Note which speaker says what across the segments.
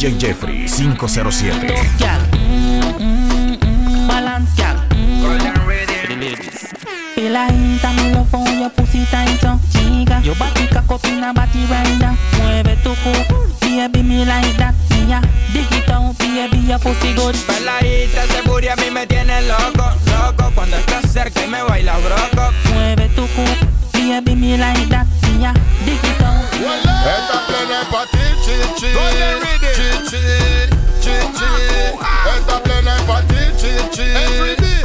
Speaker 1: DJ Jeffrey 507.
Speaker 2: Balance gal. Peladita, me lo voy a pusita y yo chica. Yo batica copina, bati rider. Mueve tu cu, baby me like that. Yeah, dig it out, baby, your pussy good.
Speaker 3: Peladita, ese a mí me tiene loco, loco. Cuando estás cerca y me baila broco.
Speaker 2: Mueve tu cu, baby me like that. Yeah, dig it out.
Speaker 4: Esta plena es pa' ti, chi, chi, chi, chi, chi, chi. Esta plena es pa' ti, chi, chi,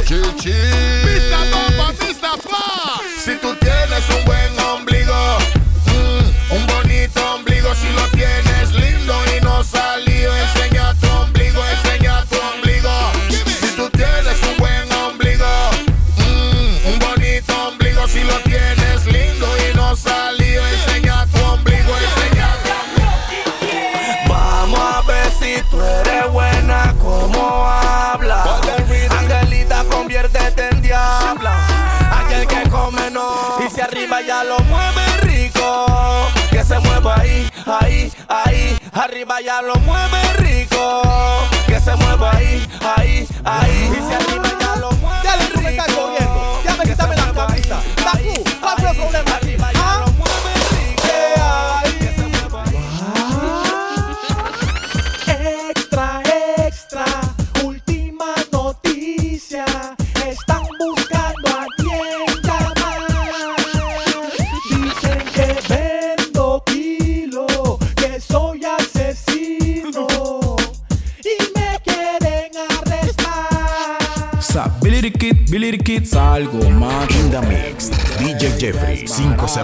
Speaker 4: chi, chi. Pista pa, pista pa. Si tú tienes un buen ombligo,
Speaker 3: Arriba ya lo mueve rico. Que se mueva ahí, ahí, ahí. Y si arriba ya lo mueve
Speaker 5: Dale, tú me estás jodiendo. Ya me quítame la camisa.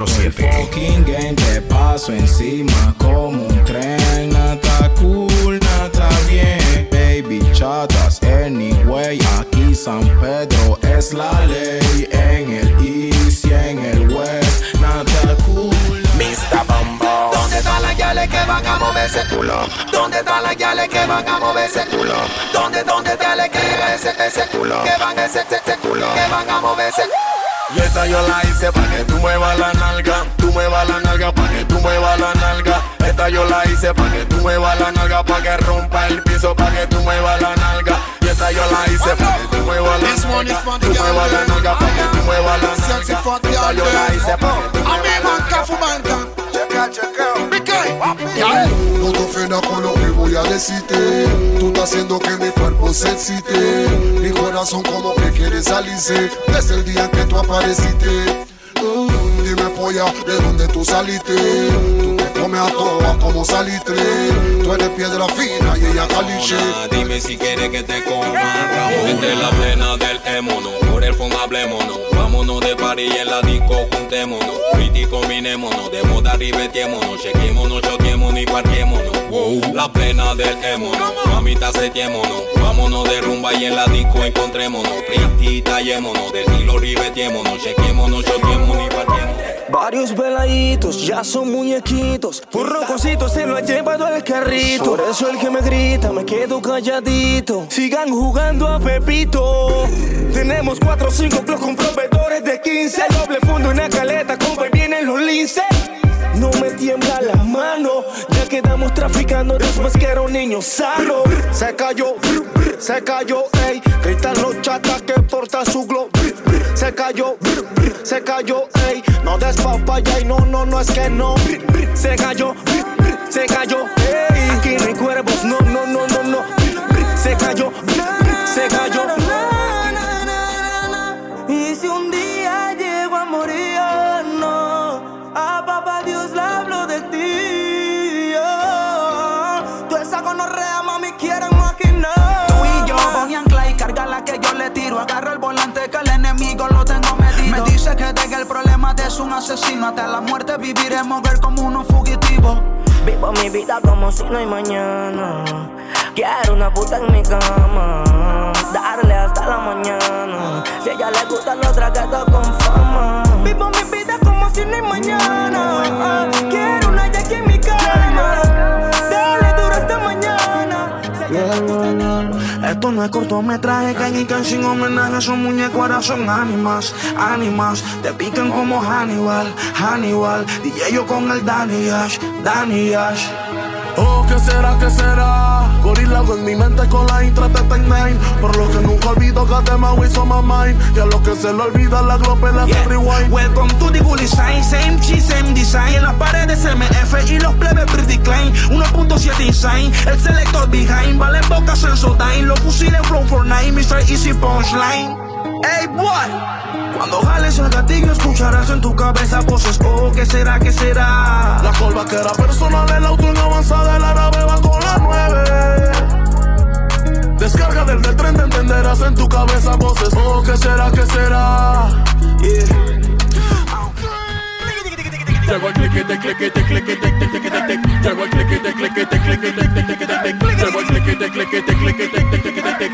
Speaker 1: 507.
Speaker 6: Fucking game, te paso encima como un tren. Nata cool, nata bien. Baby chatas, anyway. Aquí San Pedro es la ley. En el East y en el West. Nata cool.
Speaker 3: Mr. Bumbo. ¿Dónde están las gales que van a mover ese culo? ¿Dónde están las gales que van a mover ese culo? ¿Dónde, dónde gales que van ese, ese culo? Que van ese, ese, ese culo? Que van a mover ese y esta yo la hice pa' que tú muevas la nalga, tú muevas la nalga pa' que tú muevas la nalga. Esta yo la hice pa' que tú muevas la nalga, pa' que rompa el piso, pa' que tú muevas la nalga. Y esta yo la hice pa' que tú muevas la
Speaker 4: This one is
Speaker 3: nalga,
Speaker 4: for the
Speaker 3: tú muevas la nalga, pa' que tú muevas la nalga. Esta yo la hice pa' que tú muevas la
Speaker 4: banca No te ofendas con lo que voy a decirte. Tú estás haciendo que mi cuerpo se excite. Mi corazón como que quiere salirse. Desde el día que tú apareciste. Mm, dime polla, ¿de dónde tú saliste? Tú te comes a todas como salitre. Tú eres piedra fina y ella caliche.
Speaker 7: Dime si quieres que te coma. Ramos entre la plena del émono. Por el fondo hablémonos. Vámonos de party y en la disco juntémonos. Pretty combinémonos De moda ribetémonos Chequémonos, choquémonos y parquémonos. Wow. La plena del émono. Mamita setiémonos Vámonos de rumba y en la disco encontrémonos. Pretty tallémonos. Del hilo ribetémonos Chequémonos, choquémonos y parquémonos
Speaker 8: Varios veladitos ya son muñequitos. Un rococito se lo ha llevado al carrito. Por eso el que me grita me quedo calladito. Sigan jugando a Pepito. Tenemos 4 o 5 clubs con proveedores de 15. Doble fondo una caleta, compa, y vienen los linces. No me tiembla la mano, ya quedamos traficando después que era un niño sano. Se cayó, se cayó, ey. Gritan los chatas que porta su glow. Se cayó, se cayó, ey. No des papaya y no, no, no es que no. Se cayó, se cayó, ey. Aquí no cuervos, no, no, no, no, no. Se cayó, se cayó.
Speaker 2: Agarro el volante que el enemigo lo tengo medido. Me dice que tenga el problema de su un asesino. Hasta la muerte viviremos ver como unos fugitivos.
Speaker 8: Vivo mi vida como si no hay mañana. Quiero una puta en mi cama. Darle hasta la mañana. Si a ella le gusta lo tragueto con cortometraje, ni que sin homenaje son muñecos, son ánimas, ánimas, te pican como Hannibal, Hannibal, DJ yo con el Danny Ash, Danny Ash.
Speaker 9: Oh, ¿qué será, qué será? Gorila en mi mente con la intro de nine. Por lo que nunca olvido que te me hizo my mind. Y a lo que se le olvida la globe la yeah. rewind.
Speaker 10: Welcome to the bully sign Same cheese, same design. En las paredes MF y los plebes pretty klein. 1.7 insane El selector behind. Vale en boca Sensodyne Los fusiles for nine Mr. Easy Punchline. Hey boy Cuando jales el gatillo escucharás en tu cabeza voces Oh, ¿qué será, qué será?
Speaker 9: La colva que era personal El auto en avanzada La nave va con la nueve Descarga del del tren, te entenderás en tu cabeza voces. Oh, ¿qué será, qué será? Yeah. Llegó el cliquete, cliquete, cliquete, cliquete, Llegó el cliquete, cliquete, cliquete, cliquete, Llegó el cliquete, cliquete, cliquete, cliquete,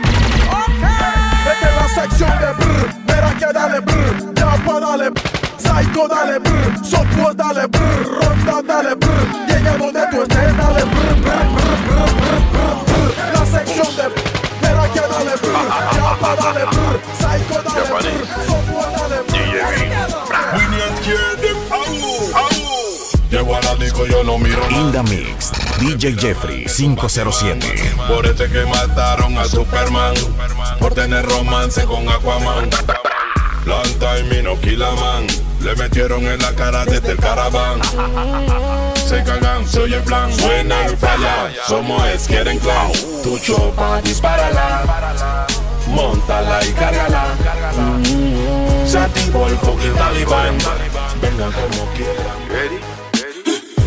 Speaker 9: Vete la sección de brr, que dale brr, Yapa dale Psycho dale brr, Software dale brr, Ronda dale brr, Llega donde tú estés dale brr, brr, brr, brr, brr, brr, La sección de brr que dale brr, Yapa dale brr, Psycho dale brr, Software dale brr. We not care them, au, au Llego a la disco, yo no miro
Speaker 1: In the mix, DJ Jeffrey 507
Speaker 11: Por este que mataron a Superman. Por tener romance con Aquaman Long time y no man Le metieron en la cara desde el caraván. Se cagan, soy el plan, suena el falla, somos es quieren clown, tu chopa, dispárala, montala y cárgala, se activó el fucking talibán, vengan como quieran.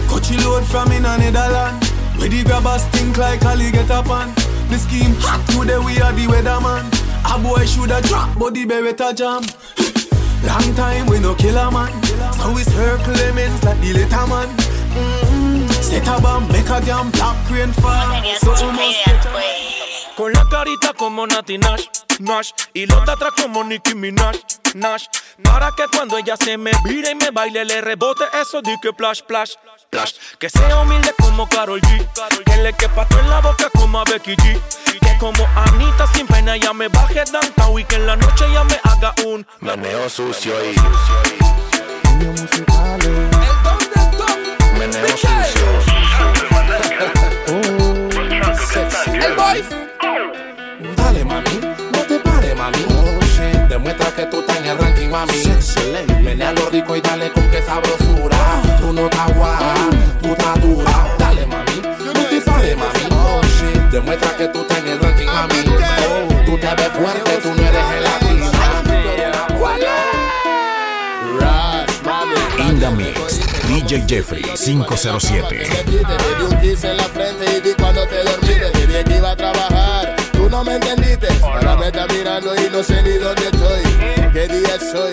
Speaker 12: Coachy load from in a Netherland, where the grabbers think like Ali get up on. The scheme hot today, we are the weatherman. A boy shoulda drop, but the beretta jam. Long time we no kill a man, so we circle lemons like the little man. Mm-hmm. Set a bomb, make a damn black rain fall. So
Speaker 13: Con la carita como Nati Nash, Nash Y los de atrás como Nicki Minaj, Nash Para que cuando ella se me vire y me baile Le rebote eso de que plash, plash, Que sea humilde como Karol G. Que le quepa todo en la boca como a Becky G. Que como Anita sin pena ya me baje downtown Y que en la noche ya me haga un
Speaker 14: Meneo sucio y
Speaker 13: meneo sucio.
Speaker 14: El boy. Dale, mami, Demuestra que tú estás en el ranking, mami. Menea lo rico y dale con que sabrosura. Tú no estás guapa, tú estás dura. Dale, mami, no te pares, mami. Demuestra que tú estás en el ranking, mami. Tú te ves fuerte, tú no eres el latina.
Speaker 1: In the mix. DJ Jeffrey 507.
Speaker 15: Te di un kiss en la frente y di cuando te dormiste. Que iba a trabajar, tú no me entendiste. Ahora me estás mirando y no sé ni dónde estoy. ¿Qué día soy?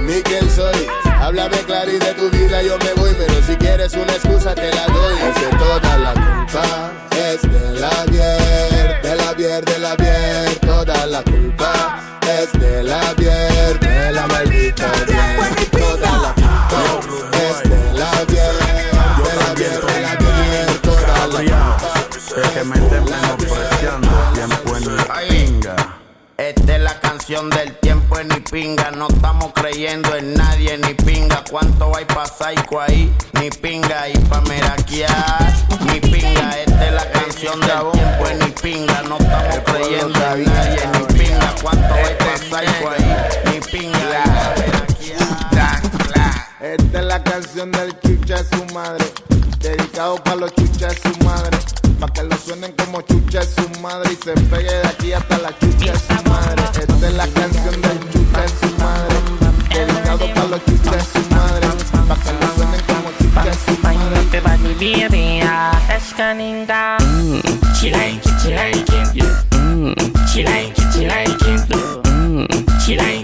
Speaker 15: Ni quién soy. Háblame claro y de tu vida yo me voy. Pero si quieres una excusa te la doy. Es de toda la culpa es de la bier, de la bier, de la bier. Toda la culpa es de la bier, de la maldita bier. Toda la culpa es de la bier, de la bier, de la bier. Toda la culpa
Speaker 16: que me estén menospreciando, tiempo en mi pinga.
Speaker 17: Esta es la canción del tiempo en ni pinga. No estamos creyendo en nadie ni pinga. ¿Cuánto hay pa' psycho ahí? Ni pinga. Y pa' meraquear, ni pinga. Esta es la canción del tiempo en ni pinga. No estamos creyendo en nadie ni pinga. ¿Cuánto hay pa' psycho ahí? Ni pinga.
Speaker 15: Esta es la canción del chucha de su madre. Dedicado para los chuchas de su madre. Pa' que lo suenen como chucha de su madre. Y se pegue de aquí hasta la chucha de su madre. Esta es la canción del chucha de su madre. Dedicado para los chuchas de su madre. Pa' que lo suenen como chucha de su madre.
Speaker 18: She like it, she like it, yeah. She like it, she like it, yeah. She like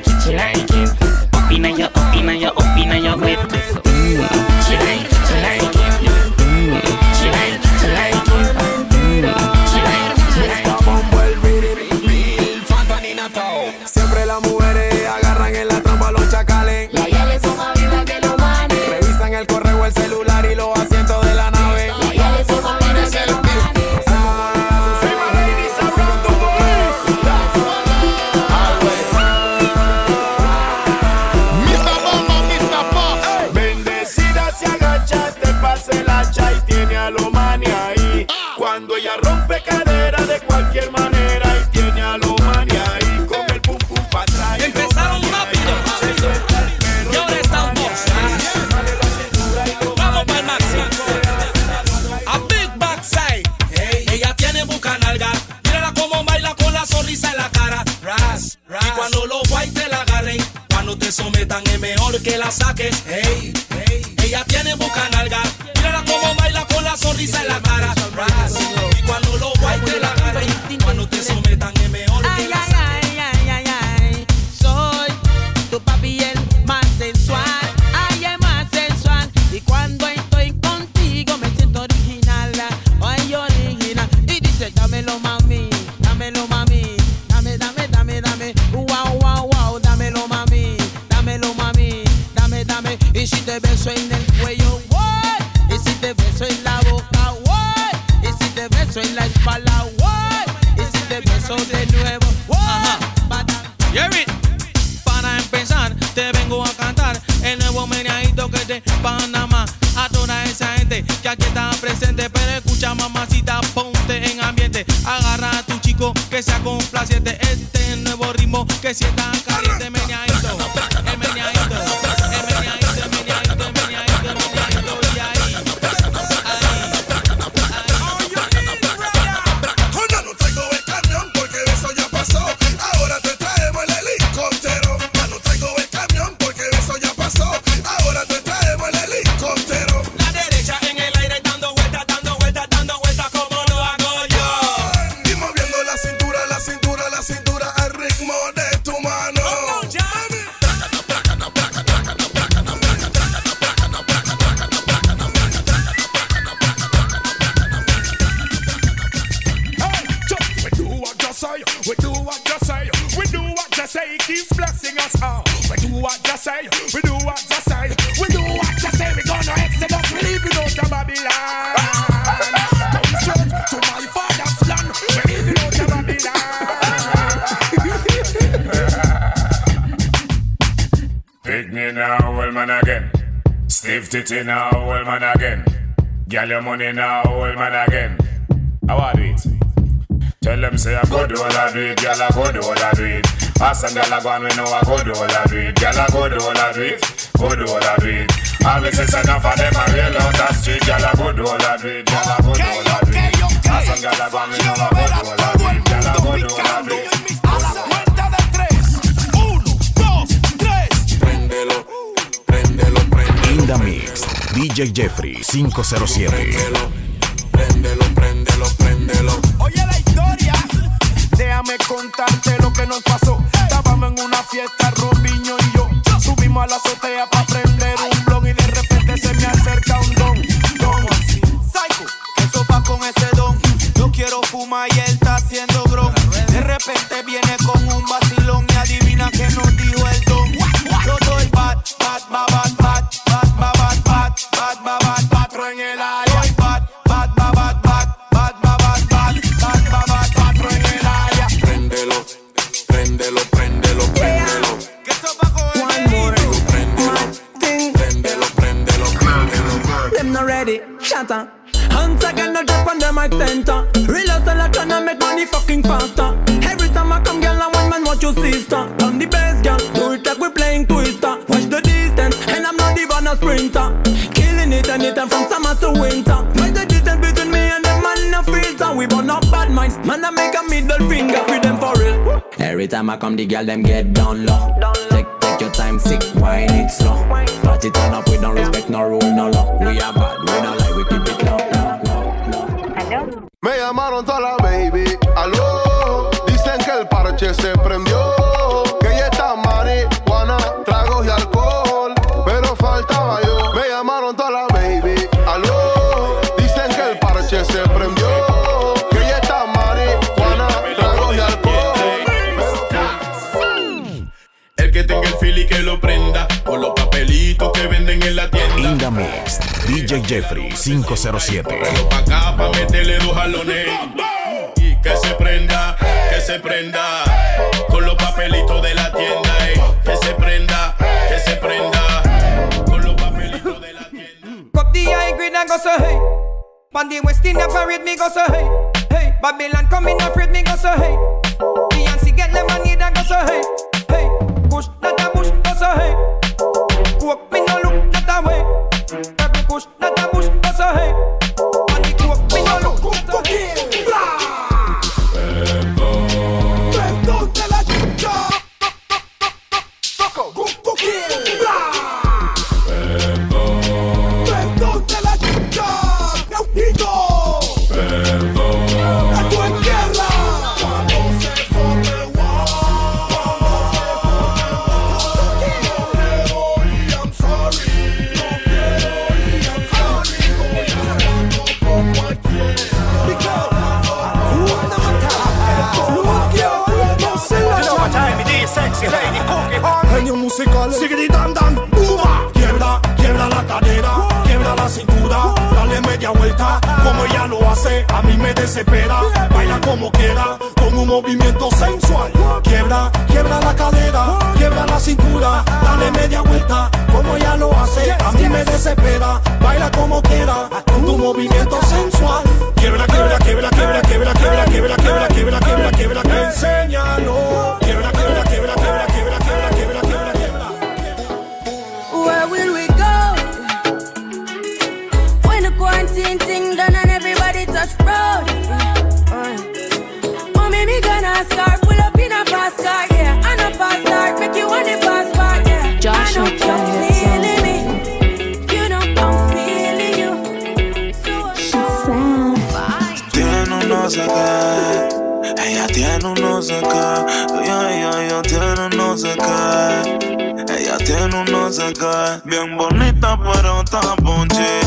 Speaker 12: en el
Speaker 19: cuello, what? Y si te beso en la boca, what? Y si te beso en la espalda, what? Y si te beso de nuevo, what?
Speaker 20: Jerry, para empezar, te vengo a cantar el nuevo meneadito que de Panamá. A toda esa gente que aquí está presente, pero escucha mamacita, ponte en ambiente. Agarra a tu chico que sea complaciente. Este nuevo ritmo que si está caliente,
Speaker 21: titty now, well man again. Girl your money now, well man again. How are it? Tell them say I go do all I do it, girl I go do all I do it. Ask some girl I go and we know I go do all I do it. Girl I go do all I do it, go do all I do it. Always it's enough of them I real on the street. Girl I go do all I do it, girl I go do all I do it. Ask some girl I go and we know I go do all I do it. Girl I go do all I do it.
Speaker 1: DJ Jeffrey 507.
Speaker 22: Préndelo, préndelo, préndelo.
Speaker 23: Oye la historia, déjame contarte lo que nos pasó. Estábamos en una fiesta, Robinho y yo. Subimos a la azotea para prender un blog y
Speaker 19: shatter. Hands again, no drop on the mic center. Real hustle, I tryna make money fucking faster. Every time I come, girl, I want man watch your sister. On the bass, girl, do it like we playing Twister. Watch the distance, and I'm not even a sprinter. Killing it anytime from summer to winter. Watch the distance between me and the man, no filter. We burn up bad minds, man, I make a middle finger with them for real. Every time I come, the girl them get down low. Take take time, sick, wine it slow. Party turn up, we don't respect no rule, no law. We are bad, we don't like, we keep it low.
Speaker 24: Me llamaron toda la baby, aló. Dicen que el parche se prendió. Que ya está marihuana, tragos y alcohol. Pero faltaba yo. Me
Speaker 11: lo prenda. Con los papelitos que venden en la tienda.
Speaker 1: In the Mix, DJ Jeffrey 507.
Speaker 11: Pa' acá pa' meterle dos jalones. Y que se prenda, que se prenda. Con los papelitos de la tienda. eh. Que se prenda, que se prenda. Con los papelitos de la tienda.
Speaker 25: Cup the high grade and go so hey. Pan the West India parade me go so hey. Hey, Babylon coming afraid me go so hey. Beyonce get lemonade and go so hey. So hey. Walk me no look that a way. Every push not a push, that's a
Speaker 9: hey.
Speaker 26: Musical. Sigue dan dan. Quiebra, quiebra la cadera, quiebra la cintura, dale media vuelta, como ella lo hace, a mí me desespera. Baila como quiera, con un movimiento sensual. Quiebra, quiebra la cadera, quiebra la cintura, dale media vuelta, como ella lo hace, a mí me desespera. Baila como quiera, con tu movimiento sensual. Quiebra, quiebra, quiebra, quiebra, quiebra, quiebra, quiebra, quiebra, quiebra, quiebra, quiebra, quiebra, enséñalo. Quiebra, quiebra, quiebra, quiebra, quiebra, quiebra,
Speaker 27: Ella tiene un no sé qué. Ella, ella, ella tiene un no sé qué. Ella tiene un no sé qué. Bien bonita, pero está ponchi.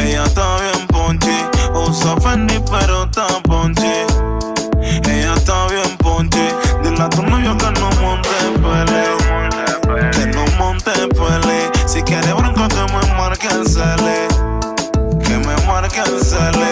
Speaker 27: Ella está bien ponchi. Usa Fendi, pero está ponchi. Ella está bien ponchi. Dile a tu que no monte pele. Que no monte pele. Si quiere bronco, que me marque el cele. Que me marque el cele.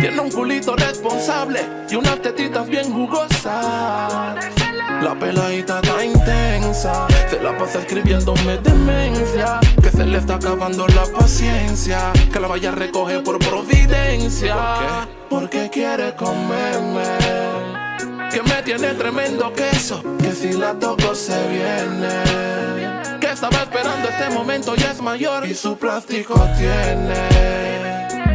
Speaker 28: Tiene un culito responsable y unas tetitas bien jugosas. La peladita está intensa, se la pasa escribiéndome demencia. Que se le está acabando la paciencia, que la vaya a recoger por providencia. Porque quiere comerme. Que me tiene tremendo queso, que si la toco se viene. Que estaba esperando este momento y es mayor y su plástico tiene.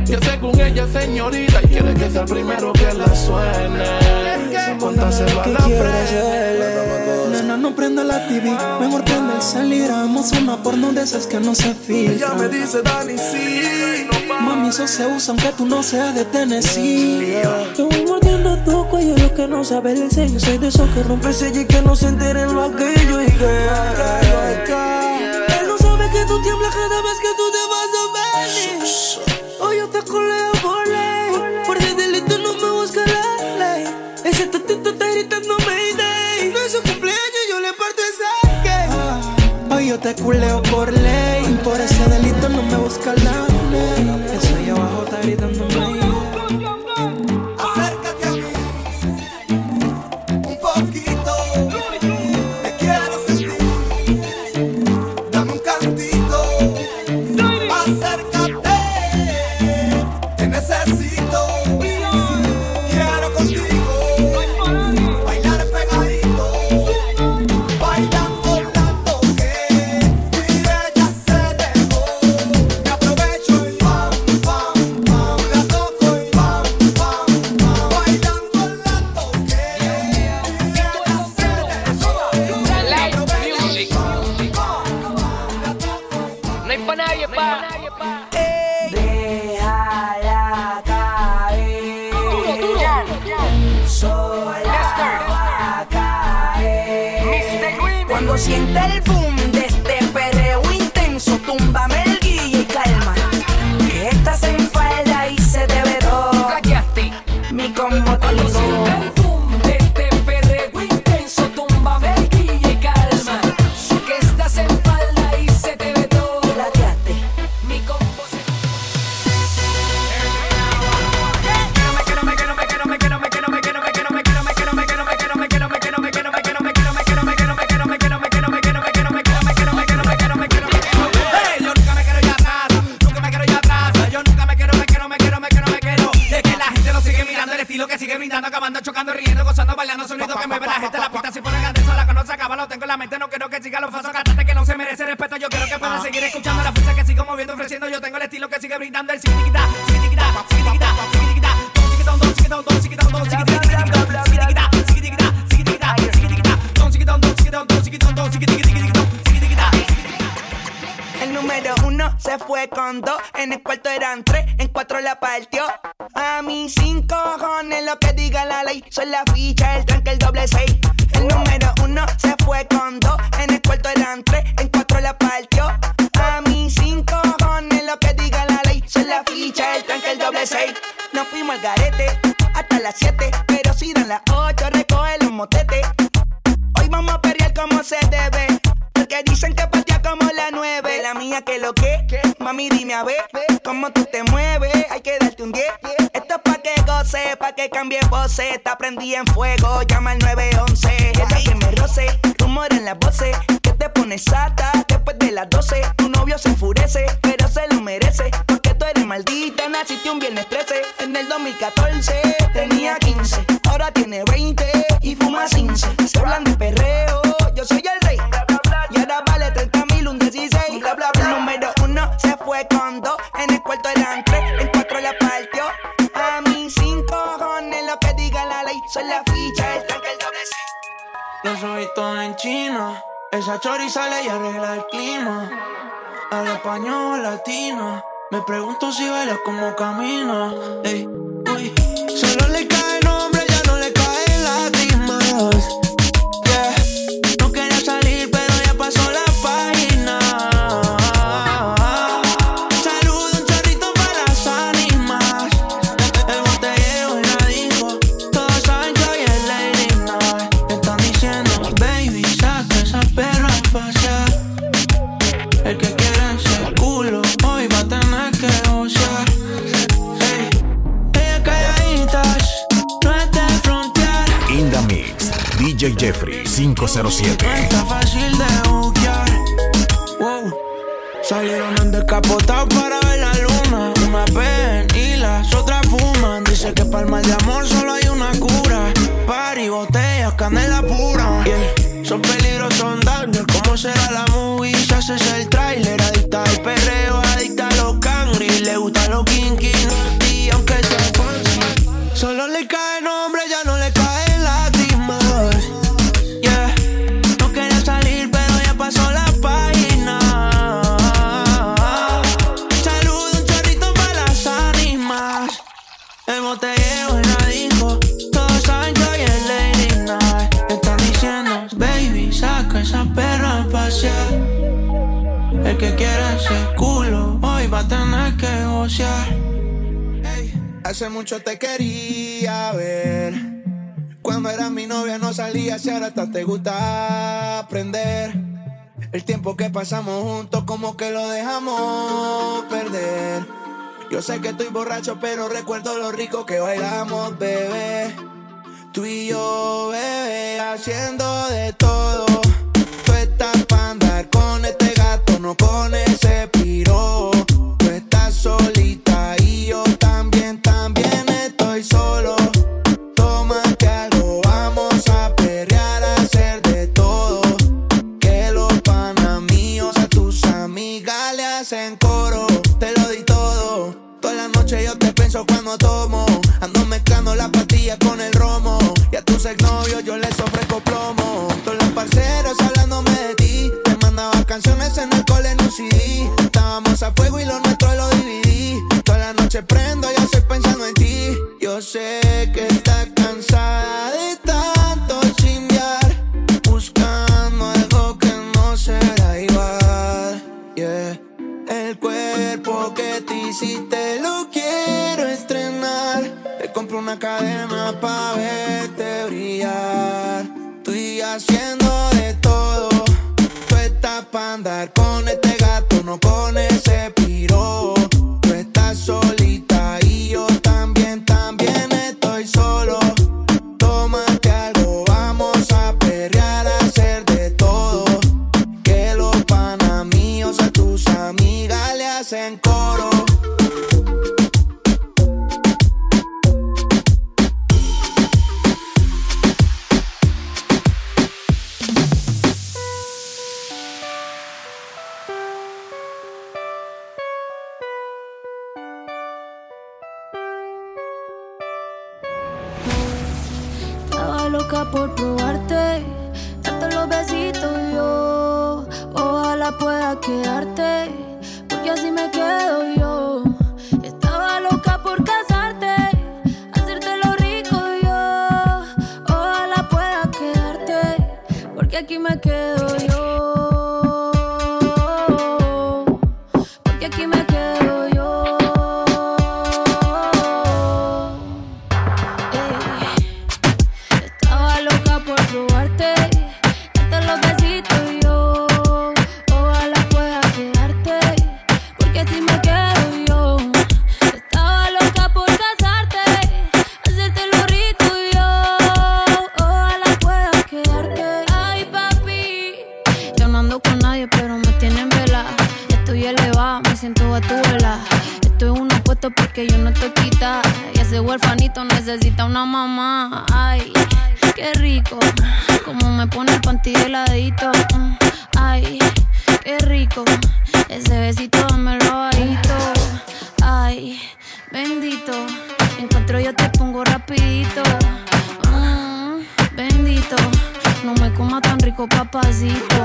Speaker 28: Que según ella es señorita y quiere que sea el primero que la suene. Póntaselo a la frente.
Speaker 29: Nena, no prenda la TV, mejor prende el salir. Hagamos una porno de esas que no se filtra.
Speaker 9: Ella me dice, Dani, sí.
Speaker 29: Mami, eso se usa aunque tú no seas de Tennessee.
Speaker 30: Yo voy mordiendo tu cuello, lo que no sabe el sello. Soy de esos que rompe el sello y que no se enteren lo aquello. Y que, él no sabe que tú tiemblas cada vez que tú te te
Speaker 29: culeo por ley. Por ese delito no me busca la ley. Ahí abajo está gritando
Speaker 31: No
Speaker 10: quiero que siga los pasos, cantante que no se merece respeto. Yo quiero que pueda seguir escuchando la fuerza que sigo moviendo, ofreciendo. Yo tengo el estilo que sigue brindando, el don siquitiquita, siquitiquita, siquitiquita.
Speaker 32: El número uno se fue con dos, en el cuarto eran tres, en cuatro la partió. A mí cinco cojones lo que diga la ley, son la ficha, Z, prendí en fuego, llama al 911. Esta que me roce, rumor en las voces, que te pones sata después de las 12. Tu novio se enfurece, pero se lo merece, porque tú eres maldita, naciste un viernes 13 en el 2014.
Speaker 30: Me pregunto si baila como camino. Ey, uy, solo le cae. 7 quería ver.
Speaker 33: Cuando era mi novia no salía, si ahora hasta te gusta aprender. El tiempo que pasamos juntos como que lo dejamos perder. Yo sé que estoy borracho, pero recuerdo lo rico que bailamos, bebé. Tú y yo, bebé, haciendo de todo. Tú estás para andar con este gato, no con ese sé. Ese besito dámelo bajito. Ay, bendito. Encuentro yo te pongo rapidito. Mm, bendito. No me coma tan rico, papacito.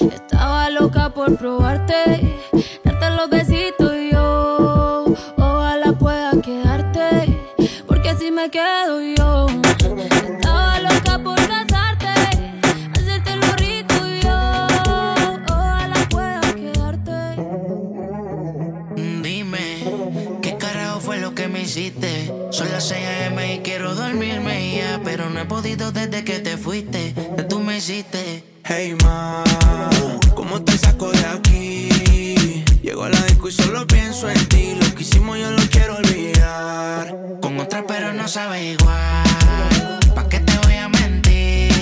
Speaker 33: Estaba loca por probarte, darte los besitos y yo. Ojalá pueda quedarte, porque así me quedo yo.
Speaker 34: Hiciste.
Speaker 35: Hey ma, ¿cómo te saco de aquí? Llego a la disco y solo pienso en ti. Lo que hicimos yo lo quiero olvidar.
Speaker 34: Con otra pero no sabe igual. ¿Pa' qué te voy a mentir?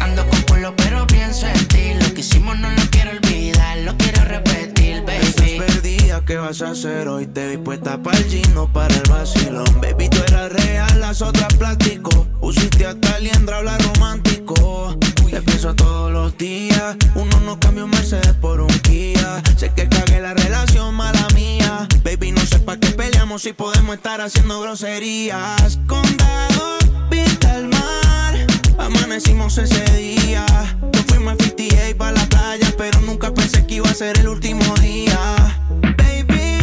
Speaker 34: Ando con pueblo pero pienso en ti. Lo que hicimos no lo quiero olvidar, lo quiero repetir,
Speaker 35: Estás
Speaker 34: baby.
Speaker 35: perdida, ¿qué vas a hacer hoy? Te vi puesta para el gino, para el vacilón. Baby, tú eras real, las otras plástico. Pusiste hasta liendra, habla romántico. Pienso todos los días. Uno no cambia un Mercedes por un Kia. Sé que cagué la relación, mala mía. Baby, no sé pa' qué peleamos si podemos estar haciendo groserías. Condado, vista al mar. Amanecimos ese día. Nos fuimos a 58 para la playa, pero nunca pensé que iba a ser el último día. Baby,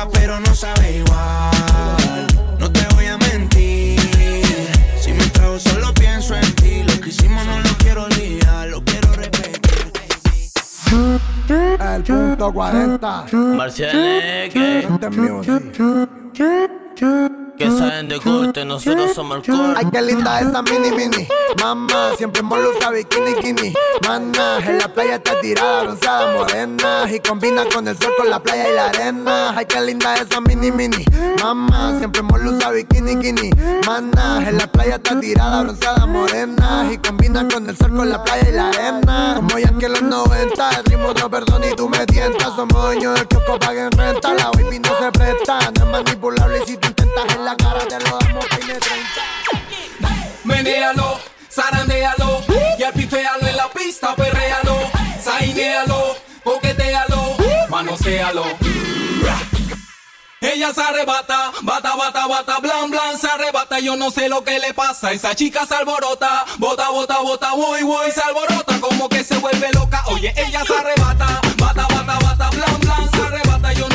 Speaker 35: chimba, pero no sabe igual. No te voy a mentir. Si me trago, solo pienso en ti. Lo que hicimos no lo quiero olvidar, lo quiero repetir.
Speaker 36: El punto 40.
Speaker 37: Marcianeque.
Speaker 36: Este music.
Speaker 37: Que saben de corte, nosotros somos el corte.
Speaker 36: Ay, qué linda esa mini mini. Mamá, siempre molo usa bikini kini. Mana, en la playa está tirada, bronceada, morena. Y combina con el sol, con la playa y la arena. Ay, qué linda esa mini mini. Mamá, siempre molo bikini kini. Mana, en la playa está tirada, bronceada, morena. Y combina con el sol, con la playa y la arena. Como ya que los 90, el ritmo no perdona y tú me tientas. Somos dueños del kiosco, paguen renta. La baby no se presta, no es manipulable y si tú intentas en la cara te lo damos peine 30.
Speaker 29: Menéalo, zarandealo y alpiféalo en la pista, perréalo, sainealo, coquetealo, manosealo. Ella se arrebata, bata, bata, bata, blan, blan, se arrebata, yo no sé lo que le pasa, esa chica se alborota, bota, bota, bota, voy, voy, se alborota, como que se vuelve loca, oye, ella se arrebata, bata, bata, bata, blan, blan, se arrebata, yo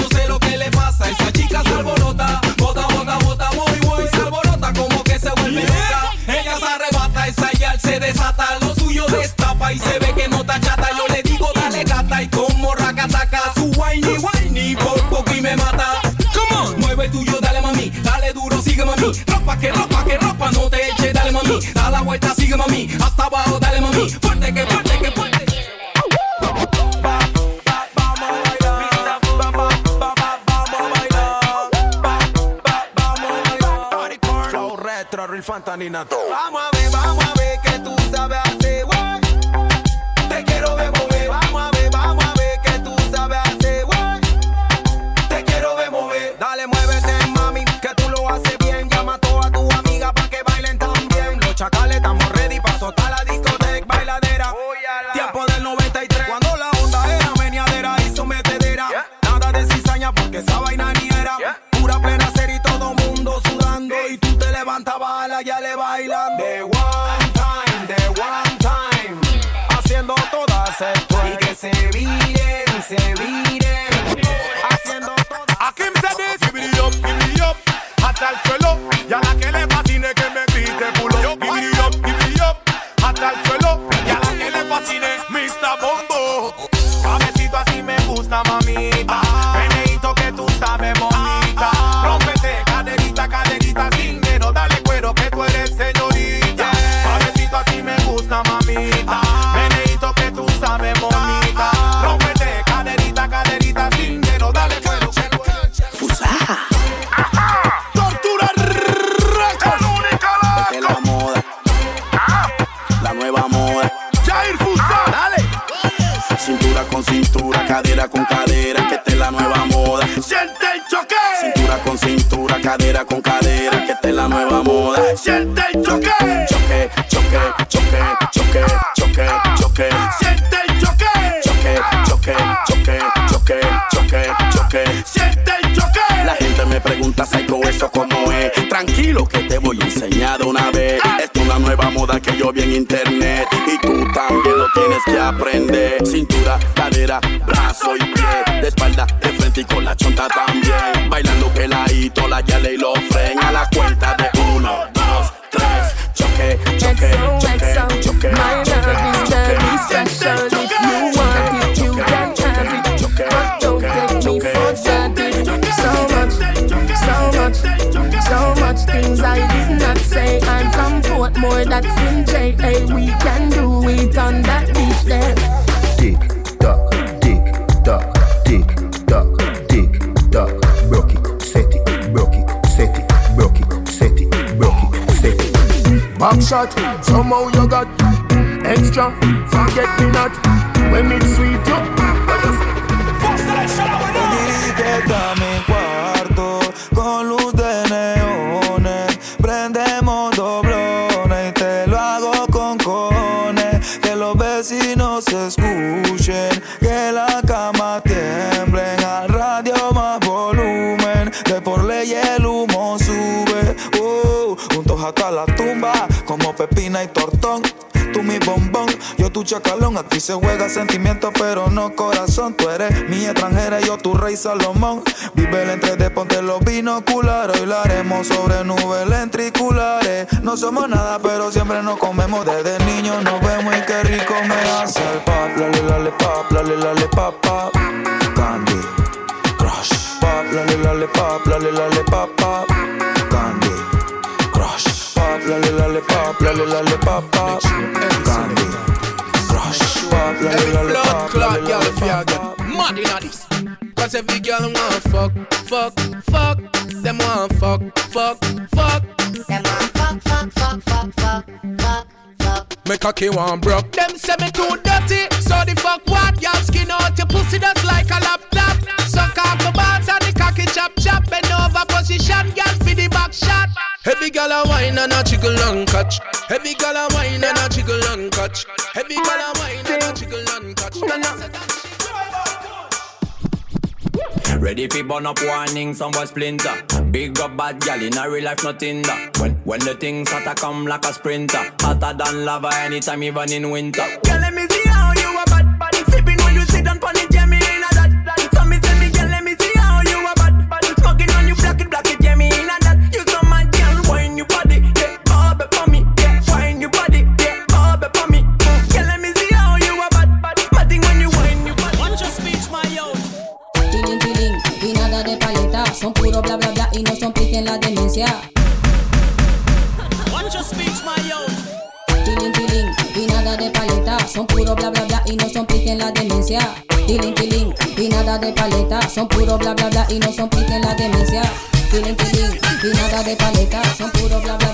Speaker 29: pasa, esa chica se alborota, bota, bota, bota, voy, voy, se alborota, como que se vuelve loca, ella se arrebata, esa ya se desata, lo suyo destapa y se ve que no está chata, yo le digo dale gata y como racataca, su whiny, whiny, por poco y me mata, come on, mueve tuyo, dale mami, dale duro, sigue mami, ropa que ropa que ropa, no te eche, dale mami, da la vuelta, sigue mami, hasta abajo, dale mami, fuerte que fuerte.
Speaker 38: Gusta, mamita. Meneito que tú sabes, bonita. Rómpete, caderita, caderita, sin. Dale cuero.
Speaker 39: Tortura
Speaker 26: Esta es la moda. La nueva moda.
Speaker 39: Jair Fusa.
Speaker 26: Dale. Cintura con cintura, cadera con cadera, que esta es la nueva moda.
Speaker 39: Siente el choque.
Speaker 26: Cintura con cintura, cadera con cadera, que esta es la nueva moda.
Speaker 39: Siente
Speaker 35: That's in J.A. We can do it on that beach there.
Speaker 40: Tick tock, tick tock, tick tock, tick tock. Broke it, set it, broke it, set it, broke it, set it, broke it, set it.
Speaker 39: Back shot, somehow you got extra. Forget me
Speaker 38: sentimiento, pero no corazón. Tú eres mi extranjera, yo tu rey Salomón. Vive el entre de ponte los binoculares. Hoy la haremos sobre nubes lentriculares. No somos nada, pero siempre nos comemos. Desde niños nos vemos y qué rico me hace el pop. Lale, lale, pop, lale, lale, pop, pop. Candy, crush. Pop, lale, lale, pop, lale, lale, pop, pop. Candy, crush. Pop, lale, lale, pop, lale, lale, pop, pop. Candy, crush. Pop, lale, lale,
Speaker 20: blood clot,
Speaker 38: lale,
Speaker 20: girl,
Speaker 38: lale,
Speaker 20: if you
Speaker 38: pop,
Speaker 20: get mad inna this. Cause every girl want fuck, fuck, fuck. Them want fuck, fuck, fuck. Them want fuck, fuck, fuck, fuck, fuck, fuck, fuck. Me cocky want broke. Them say me too dirty, so the fuck what? Y'all skin out your pussy just like a laptop. Suck off the balls and the cocky chop chop. Bend over position, girl for the back shot. Heavy gal a wine and a jiggle and catch. Heavy gal a wine and a jiggle and catch. Heavy gal a wine and a
Speaker 8: Ready fi burn up warning, some boy splinter. Big up bad gal in a real life, nothing that. When when the things hotter come like a sprinter, hotter than lava anytime, even in winter.
Speaker 41: Demencia.
Speaker 42: Watch your speech, my yo.
Speaker 41: Tiling, tiling, y nada de paleta. Son puro bla bla bla y no son pique en la demencia. Tiling, tiling, y nada de paleta. Son puro bla bla bla y no son pique en la demencia. Tiling, tiling, y nada de paleta. Son puro bla bla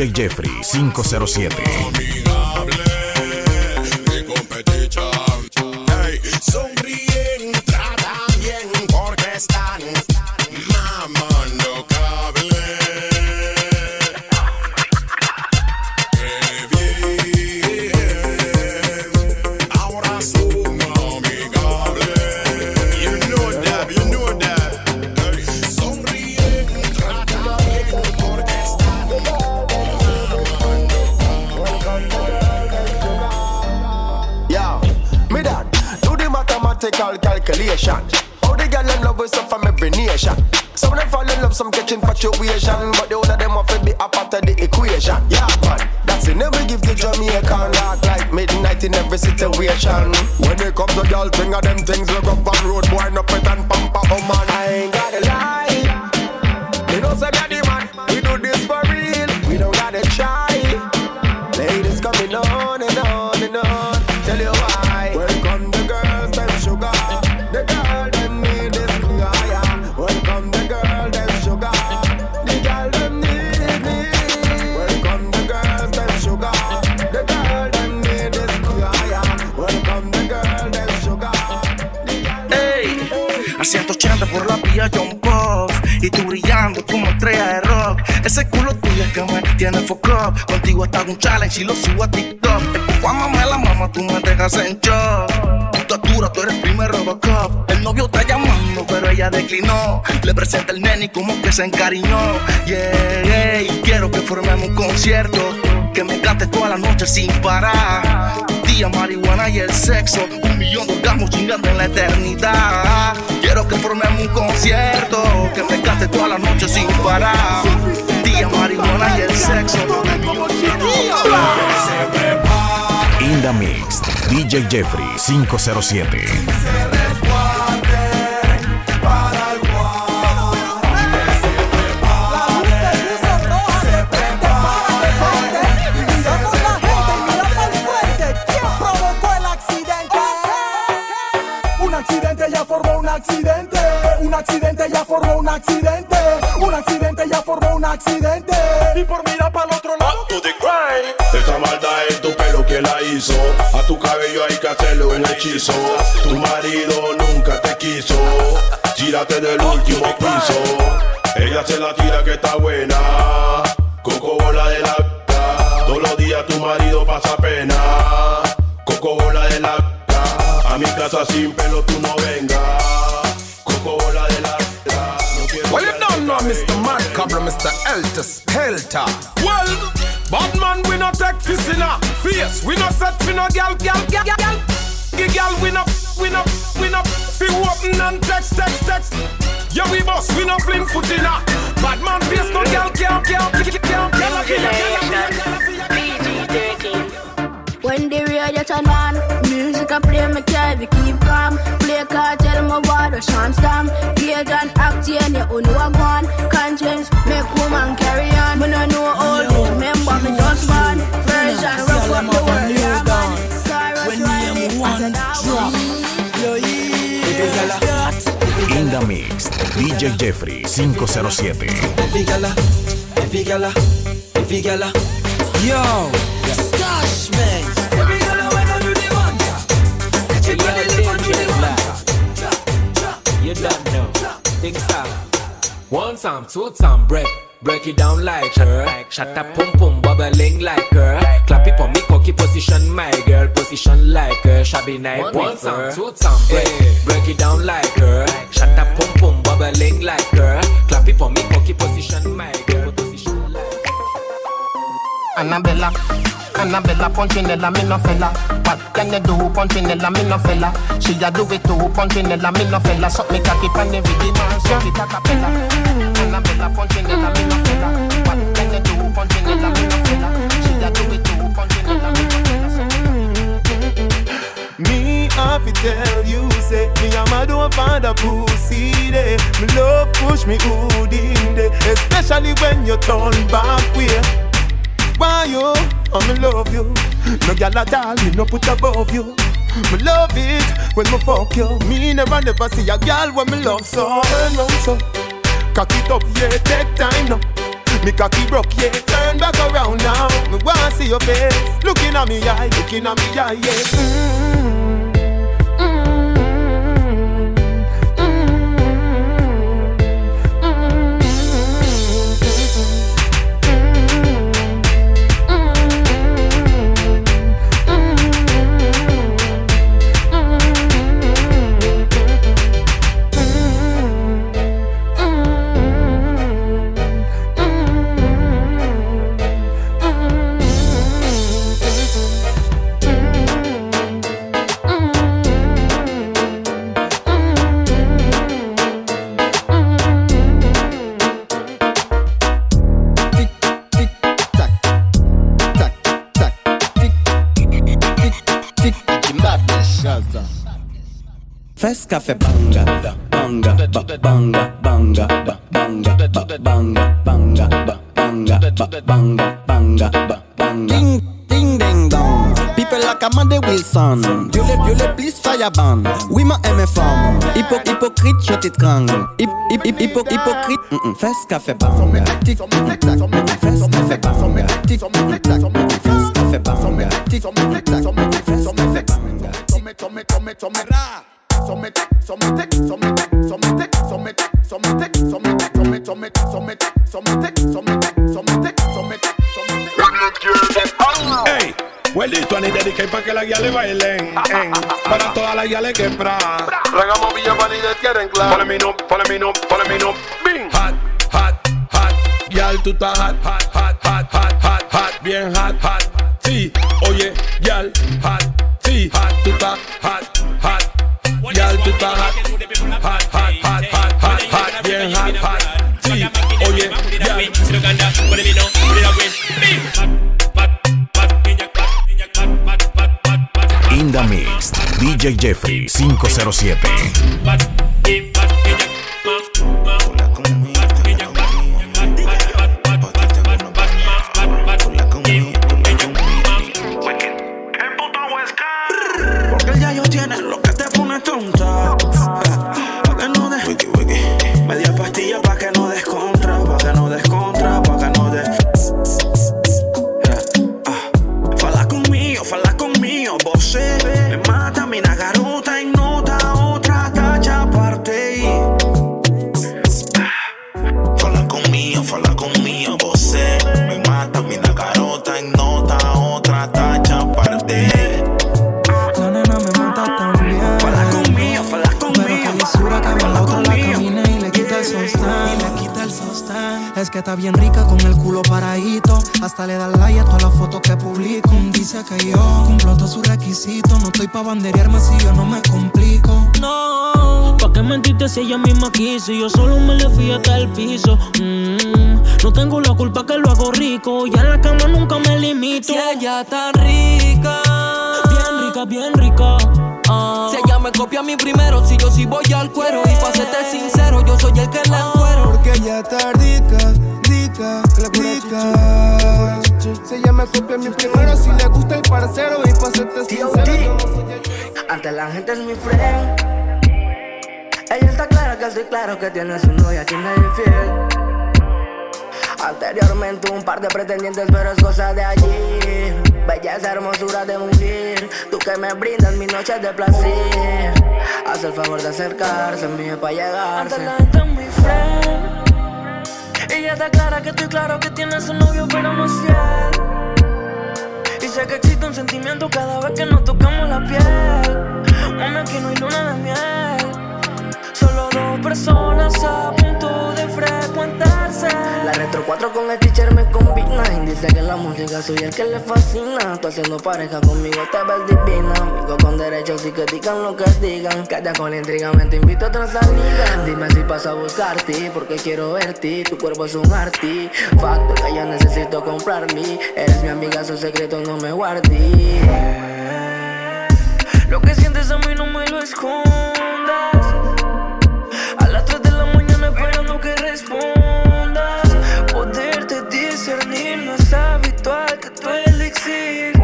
Speaker 11: DJ Jeffrey 507.
Speaker 29: Catch infatuation, but the older them want to be a part of the equation. Yeah, man, that's it. Never give the Jamaican dark like midnight in every situation. When it comes to y'all, thing of them things we
Speaker 39: challenge y lo subo a TikTok. Cuando me la mama tú me dejas en shock. Tu estatura, tú eres primer Robocop. El novio está llamando pero ella declinó. Le presenta el nene y como que se encariñó. Yeah, ey, quiero que formemos un concierto. Que me cantes toda la noche sin parar. Día, marihuana y el sexo. Un millón de orgasmos chingando en la eternidad que formemos un concierto Que me cante toda la noche sin parar Día, marihuana y el sexo
Speaker 9: In the Mix, DJ Jeffrey 507.
Speaker 43: Accidente. Y por mirar para el otro lado.
Speaker 11: to the grind. Esa maldad en tu pelo que la hizo. A tu cabello hay que hacerle un hechizo. Tu marido nunca te quiso. Tírate del último piso. Ella se la tira que está buena. Coco bola de la vida. Todos los días tu marido pasa pena. Coco bola de la vida. A mi casa sin pelo tú no vengas.
Speaker 26: Mr. Mad Cobra, Mr. Elter Spelter. Well, bad man, we not take in a face. We not set for no gal, gal, gal, gal. Gal, we not, we not, we not. Fi open and text, text, text. Yeah, we boss, we not fling foot in a. Bad man, face no gal, gal, gal, gal, gal, gal, gal, gal, gal,
Speaker 35: When the radio turn on, music I play me can't be keep calm. Play cartel girl shams down. Gay than acting, you own one one. Conscience make woman carry on. Me no know all no. remember me just one. Fresh and rough up the world, yeah man. Cyrus Riley, one drop.
Speaker 9: In the mix, DJ Jeffrey 507.
Speaker 44: Yo, stash man.
Speaker 19: Time, two time, break. Break it down like her. Shut up, pum pum, bubbling like her. Clap it for me, cocky position, my girl. Position like her. Shabby night, one time, two time, break. Break it down like her. Shut up, pum pum, bubbling like her. Clap it for me, cocky position, my girl. Position like
Speaker 45: Annabella. Annabella Punchinella, me no fella. What can you do, Punchinella, me no fella? She a do it too, Punchinella, me no fella. Suck me cocky pan the rhythm and suck it a cappella. Me no fella. What can you do, me no fella? She a do it too, me no fella.
Speaker 46: Me have to tell you, say Me a mad over the pussy day Me love push me hood in day Especially when you turn back way Why you? I'm in love you No gal at all, me no put above you Me love it when me fuck you Me never never see a gal when me love so Turn round so Cock it up, yeah, take time now me cocky broke, yeah. Turn back around now. Me wanna see your face. Looking at me eye, looking at me eye, yeah. Mm-hmm.
Speaker 47: Fes kafe banga, banga, banga, banga, banga, banga, banga, banga, banga, banga, banga. Ding, ding, ding, dong. People like Amanda Wilson. Viole, viole, please fire ban. Oui, ma aime femme. Hypo, hypocrite, je t'ai crang. Hip, hip, hip, hypo, hypocrite. Mm, mm. Fes kafe banga. Fes kafe banga. Fes kafe banga. Fes kafe banga.
Speaker 48: Some tic, some some some ra. Some tic, some tic, some tic, some tic, some tic, some tic, some tic, some tic, some tic, some tic, some tic, some tic, some tic, some tic, some tic.
Speaker 1: Ey, Huelito ni dediqué pa' que las guiales bailen. en. Para todas las guiales que pra.
Speaker 24: Tragamos Villa Vanilla, quieren claro.
Speaker 1: Ponle mi no, ponle mi no, ponle mi no. Bing. Hot, hot, hot. Yal, tú estás hot, hot, hot, hot, hot, hot, hot. Bien hot, hot. Sí, oye, yal, hot. Sí, hot, tú estás hot, hot. Girl, put a hot, hot, hot,
Speaker 27: DJ Jeffrey 507.
Speaker 28: Hasta le da like a todas las fotos que publico. Dice que yo cumplo todos sus requisitos. No estoy pa' banderearme si yo no me complico.
Speaker 30: No, ¿pa' qué mentiste si ella misma quiso? Yo solo me le fui hasta el piso. Mm, no tengo la culpa que lo hago rico. Ya en la cama nunca me limito.
Speaker 49: Si ella está rica,
Speaker 30: Bien rica, bien rica. Ah.
Speaker 49: si ella me copia a mí primero, si yo sí voy al cuero. Y pa' serte sincero, yo soy el que la encuero.
Speaker 29: Porque ella está rica, ella me copia mí primero, si le gusta el parcero. Y pa' serte sincero, soy
Speaker 50: Ante la gente es mi friend. Ella está clara que estoy claro que tiene su novia, quien es infiel. Anteriormente un par de pretendientes, pero es cosa de allí. Belleza, hermosura de mujer. Tú que me brindas mis noches de placer. Haz el favor de acercarse a mí para llegarse.
Speaker 30: Ella está clara que estoy claro que tiene su novio, pero no es fiel. Y sé que existe un sentimiento cada vez que nos tocamos la piel. Mami, aquí no hay luna de miel. Solo dos personas a frecuentarse.
Speaker 50: La retro 4 con el teacher me combina. Dice que la música soy el que le fascina. Tú haciendo pareja conmigo te ves divina. Amigo con derechos y que digan lo que digan. Calla con la intriga, me te invito a otra. Dime si paso a buscarte, porque quiero verte. Tu cuerpo es un artefacto que yo necesito comprarme. Eres mi amiga, su secreto no me guardé.
Speaker 30: Lo que sientes a mí no me lo escondas. No es habitual que tu elixir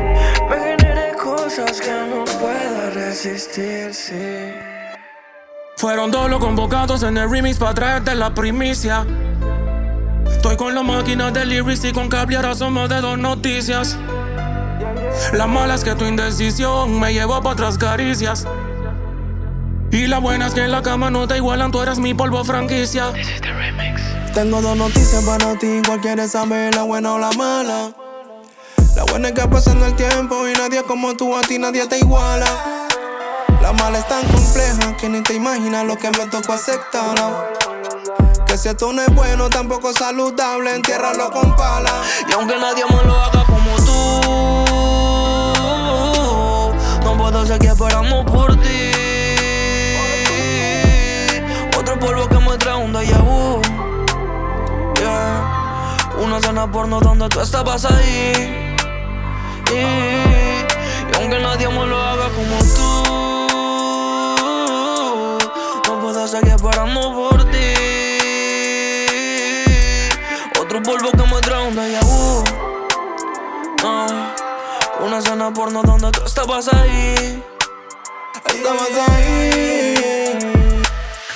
Speaker 30: me genere cosas que no pueda resistir. Sí.
Speaker 51: Fueron dos los convocados en el remix para traerte la primicia. Estoy con la máquina de lyrics y con cable ahora somos de dos noticias. La mala es que tu indecisión me llevó para otras caricias. Y la buena es que en la cama no te igualan, tú eres mi polvo franquicia.
Speaker 28: Tengo dos noticias para ti, cuál quieres saber, la buena o la mala. La buena es que pasando el tiempo y nadie como tú, a ti nadie te iguala. La mala es tan compleja que ni te imaginas lo que me tocó aceptarla. Que si esto no es bueno, tampoco es saludable, entiérralo con pala.
Speaker 30: Y aunque nadie me lo haga como tú, no puedo seguir esperando por ti. Una cena porno donde tú estabas ahí. Y, aunque nadie me lo haga como tú, seguir esperando por ti. Otro polvo que me trae un déjà vu. Ah, una escena porno donde tú estabas ahí.
Speaker 28: Estabas ahí.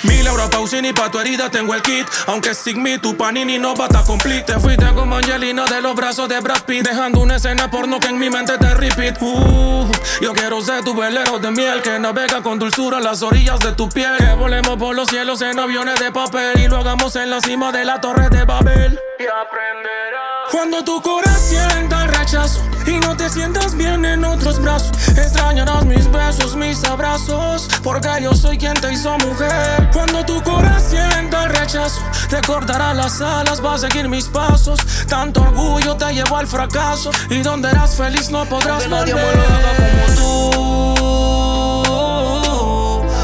Speaker 51: Mi Laura Pausini pa' tu herida tengo el kit. Aunque sin mí tu panini no va a estar complete. Te fuiste como Angelina de los brazos de Brad Pitt Dejando una escena porno que en mi mente te repeat. Uh, Yo quiero ser tu velero de miel Que navega con dulzura las orillas de tu piel. Que volemos por los cielos en aviones de papel Y lo hagamos en la cima de la torre de Babel. Y aprenderás. Cuando tu corazón sienta el rechazo y no te sientas bien en otros brazos, extrañarás mis besos, mis abrazos, porque yo soy quien te hizo mujer. Cuando tu corazón sienta el rechazo, te cortará las alas, va a seguir mis pasos. Tanto orgullo te llevó al fracaso y donde eras feliz no podrás
Speaker 30: nadie me lo haga como tú.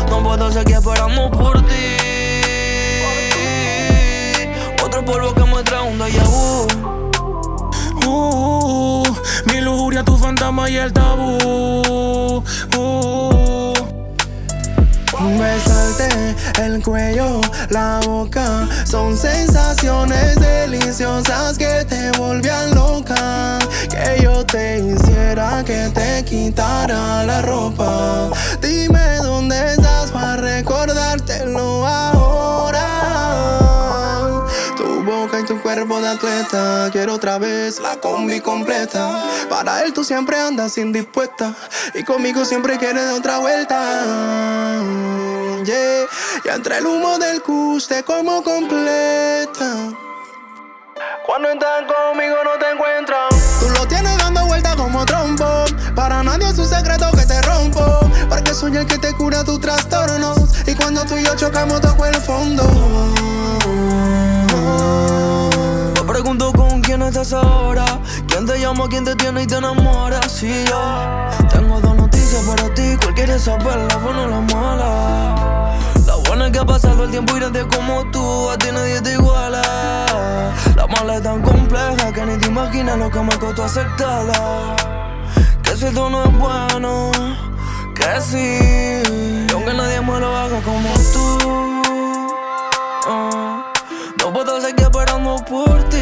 Speaker 30: No puedo seguir esperando por ti. Otro polvo que me trae un déjà vu.
Speaker 51: Uh, lujuria, tu fantasma y el tabú. Uh.
Speaker 28: Besarte el cuello, la boca Son sensaciones deliciosas que te volvían loca Que yo te hiciera que te quitara la ropa Dime dónde estás para recordártelo ahora boca y tu cuerpo de atleta. Quiero otra vez la combi completa. Para él tú siempre andas indispuesta. Y conmigo siempre quieres de otra vuelta. Yeah. Y entre el humo del cus te como completa. Cuando estás conmigo no te encuentras Tú lo tienes dando vueltas como trompo. Para nadie es un secreto que te rompo. Porque soy el que te cura tus trastornos Y cuando tú y yo chocamos toco el fondo
Speaker 30: Me pregunto con quién estás ahora. ¿Quién te llama, quién te tiene y te enamora? Si yo tengo dos noticias para ti, cuál quieres saber, la buena o la mala. La buena es que ha pasado el tiempo y nadie como tú, a ti nadie te iguala. La mala es tan compleja que ni te imaginas lo que me costó aceptarla. Que si esto no es bueno, que sí. Y aunque nadie me lo haga como tú. ah, no puedo seguir esperando por ti.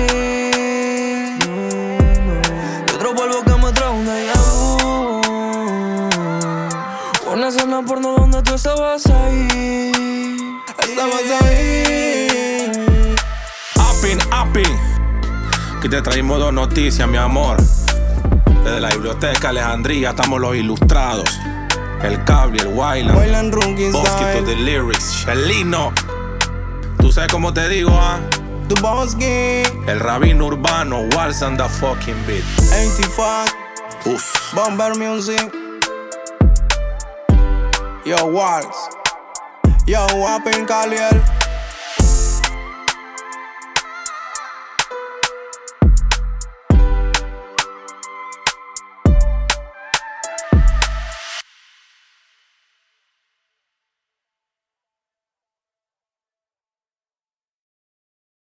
Speaker 30: Y otro polvo que me trae un déjà vu. Una escena porno donde tú estabas ahí.
Speaker 28: Estabas ahí.
Speaker 51: Appin, appin. Que te traímos dos noticias, mi amor. Desde la biblioteca Alejandría estamos los ilustrados. El cable, el. Wayland
Speaker 28: Runkin
Speaker 51: Bosquito de lyrics. El lino. Tú sabes cómo te digo, ah.
Speaker 28: Tu Bosky.
Speaker 51: El rabino urbano, Walls and the fucking beat.
Speaker 28: 85.
Speaker 51: Uf.
Speaker 28: Bomber Music. Yo, Waltz. Yo, Wapping Caliel.